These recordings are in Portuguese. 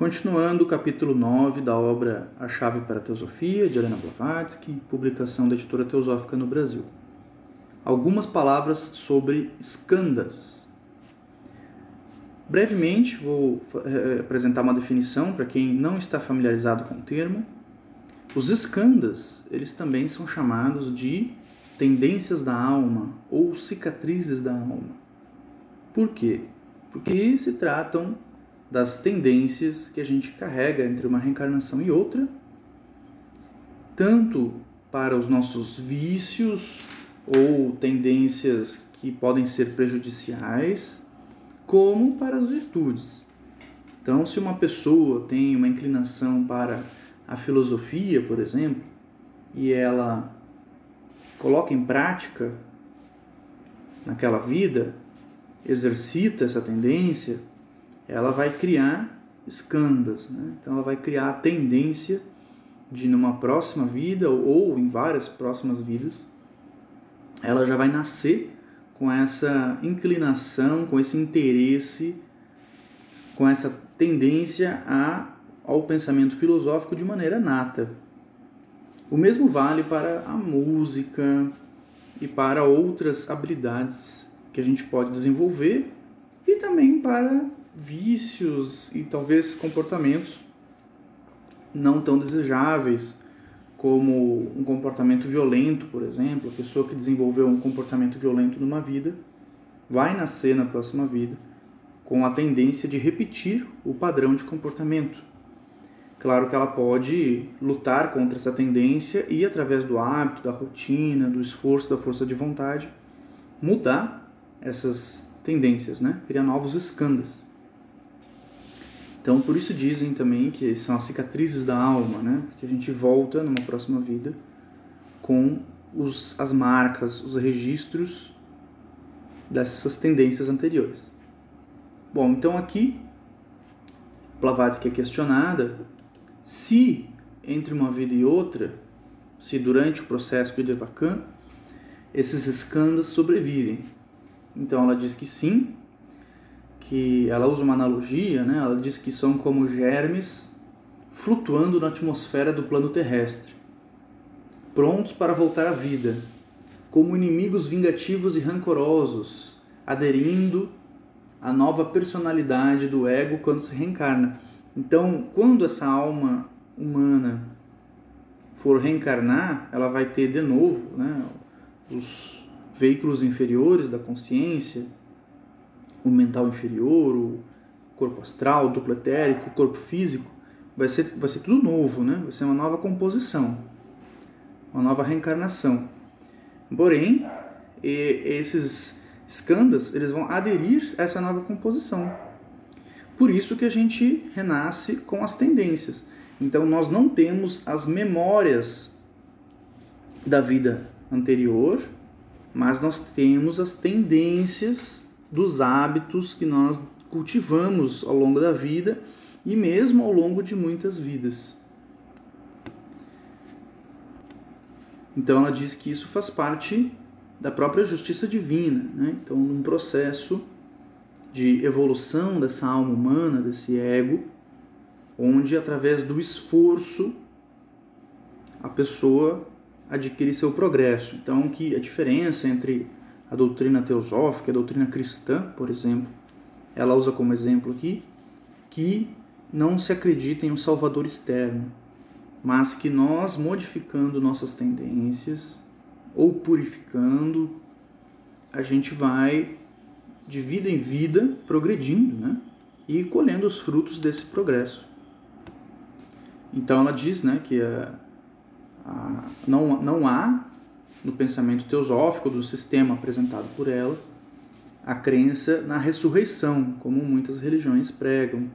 Continuando o capítulo 9 da obra A Chave para a Teosofia, de Helena Blavatsky, publicação da editora Teosófica no Brasil. Algumas palavras sobre escandas. Brevemente, vou eh, apresentar uma definição para quem não está familiarizado com o termo. Os escandas, eles também são chamados de tendências da alma ou cicatrizes da alma. Por quê? Porque se tratam das tendências que a gente carrega entre uma reencarnação e outra, tanto para os nossos vícios ou tendências que podem ser prejudiciais, como para as virtudes. Então, se uma pessoa tem uma inclinação para a filosofia, por exemplo, e ela coloca em prática naquela vida, exercita essa tendência, ela vai criar escandas. Né? Então ela vai criar a tendência de numa próxima vida ou em várias próximas vidas, ela já vai nascer com essa inclinação, com esse interesse, com essa tendência a, ao pensamento filosófico de maneira nata. O mesmo vale para a música e para outras habilidades que a gente pode desenvolver e também para vícios e talvez comportamentos não tão desejáveis, como um comportamento violento, por exemplo. A pessoa que desenvolveu um comportamento violento numa vida vai nascer na próxima vida com a tendência de repetir o padrão de comportamento. Claro que ela pode lutar contra essa tendência e, através do hábito, da rotina, do esforço, da força de vontade, mudar essas tendências, né? criar novos escândalos. Então, por isso dizem também que são as cicatrizes da alma, né? Que a gente volta numa próxima vida com os, as marcas, os registros dessas tendências anteriores. Bom, então aqui Blavatsky é questionada se entre uma vida e outra, se durante o processo de Devakan, esses escândalos sobrevivem. Então ela diz que sim, que ela usa uma analogia, né? ela diz que são como germes flutuando na atmosfera do plano terrestre, prontos para voltar à vida, como inimigos vingativos e rancorosos, aderindo à nova personalidade do ego quando se reencarna. Então, quando essa alma humana for reencarnar, ela vai ter de novo né, os veículos inferiores da consciência, o mental inferior, o corpo astral, o duplo etérico, o corpo físico, vai ser, vai ser tudo novo, né? Vai ser uma nova composição, uma nova reencarnação. Porém, esses escandas, eles vão aderir a essa nova composição. Por isso que a gente renasce com as tendências. Então nós não temos as memórias da vida anterior, mas nós temos as tendências dos hábitos que nós cultivamos ao longo da vida e mesmo ao longo de muitas vidas. Então ela diz que isso faz parte da própria justiça divina, né? Então, num processo de evolução dessa alma humana, desse ego, onde através do esforço a pessoa adquire seu progresso. Então, que a diferença entre a doutrina teosófica, a doutrina cristã, por exemplo, ela usa como exemplo aqui que não se acredita em um salvador externo, mas que nós, modificando nossas tendências ou purificando, a gente vai de vida em vida progredindo, né? E colhendo os frutos desse progresso. Então ela diz, né, que a, a, não, não há no pensamento teosófico do sistema apresentado por ela, a crença na ressurreição, como muitas religiões pregam,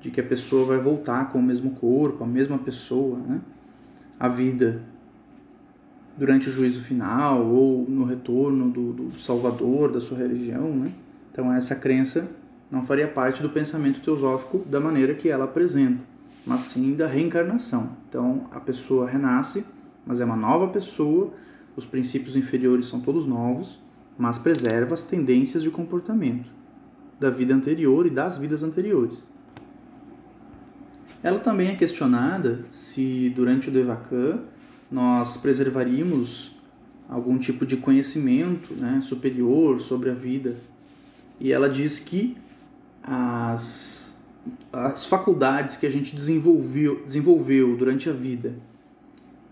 de que a pessoa vai voltar com o mesmo corpo, a mesma pessoa, né? a vida durante o juízo final ou no retorno do, do Salvador da sua religião. Né? Então, essa crença não faria parte do pensamento teosófico da maneira que ela apresenta, mas sim da reencarnação. Então, a pessoa renasce, mas é uma nova pessoa os princípios inferiores são todos novos, mas preserva as tendências de comportamento da vida anterior e das vidas anteriores. Ela também é questionada se durante o Devakan nós preservaríamos algum tipo de conhecimento né, superior sobre a vida. E ela diz que as, as faculdades que a gente desenvolveu, desenvolveu durante a vida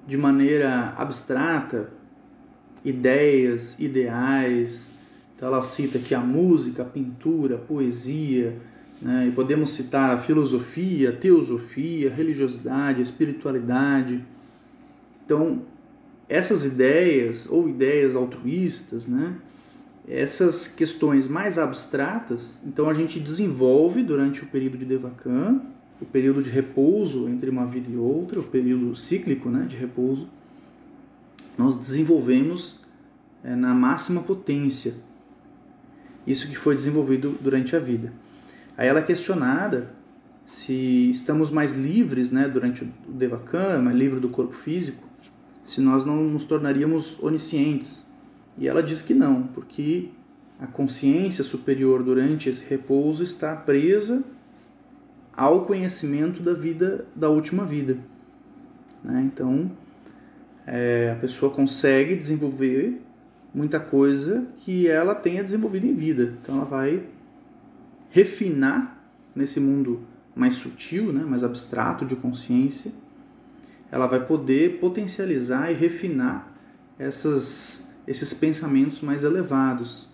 de maneira abstrata, ideias, ideais. Então ela cita aqui a música, a pintura, a poesia, né? e podemos citar a filosofia, a teosofia, a religiosidade, a espiritualidade. Então, essas ideias, ou ideias altruístas, né? essas questões mais abstratas, então a gente desenvolve durante o período de Devakan, o período de repouso entre uma vida e outra, o período cíclico né, de repouso, nós desenvolvemos é, na máxima potência isso que foi desenvolvido durante a vida. Aí ela é questionada se estamos mais livres né, durante o Devakan, mais livre do corpo físico, se nós não nos tornaríamos oniscientes. E ela diz que não, porque a consciência superior durante esse repouso está presa ao conhecimento da vida, da última vida. Né? Então, é, a pessoa consegue desenvolver muita coisa que ela tenha desenvolvido em vida. Então, ela vai refinar nesse mundo mais sutil, né, mais abstrato de consciência, ela vai poder potencializar e refinar essas, esses pensamentos mais elevados.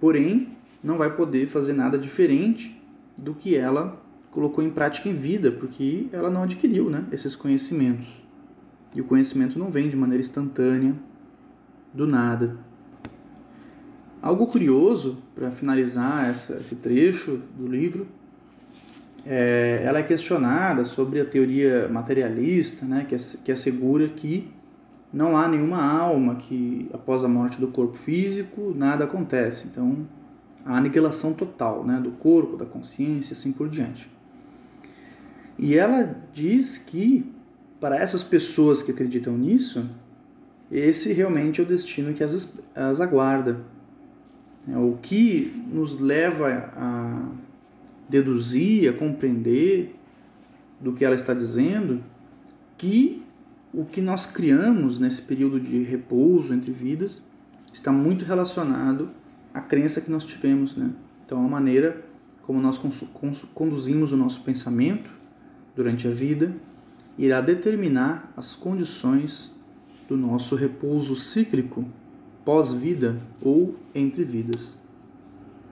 Porém, não vai poder fazer nada diferente do que ela colocou em prática em vida, porque ela não adquiriu né, esses conhecimentos. E o conhecimento não vem de maneira instantânea, do nada. Algo curioso, para finalizar essa, esse trecho do livro, é, ela é questionada sobre a teoria materialista, né, que, que assegura que não há nenhuma alma, que após a morte do corpo físico nada acontece. Então, a aniquilação total né, do corpo, da consciência, assim por diante. E ela diz que, para essas pessoas que acreditam nisso, esse realmente é o destino que as, as aguarda. É, o que nos leva a deduzir, a compreender do que ela está dizendo, que o que nós criamos nesse período de repouso entre vidas está muito relacionado à crença que nós tivemos. Né? Então, a maneira como nós conduzimos o nosso pensamento durante a vida irá determinar as condições do nosso repouso cíclico pós-vida ou entre vidas.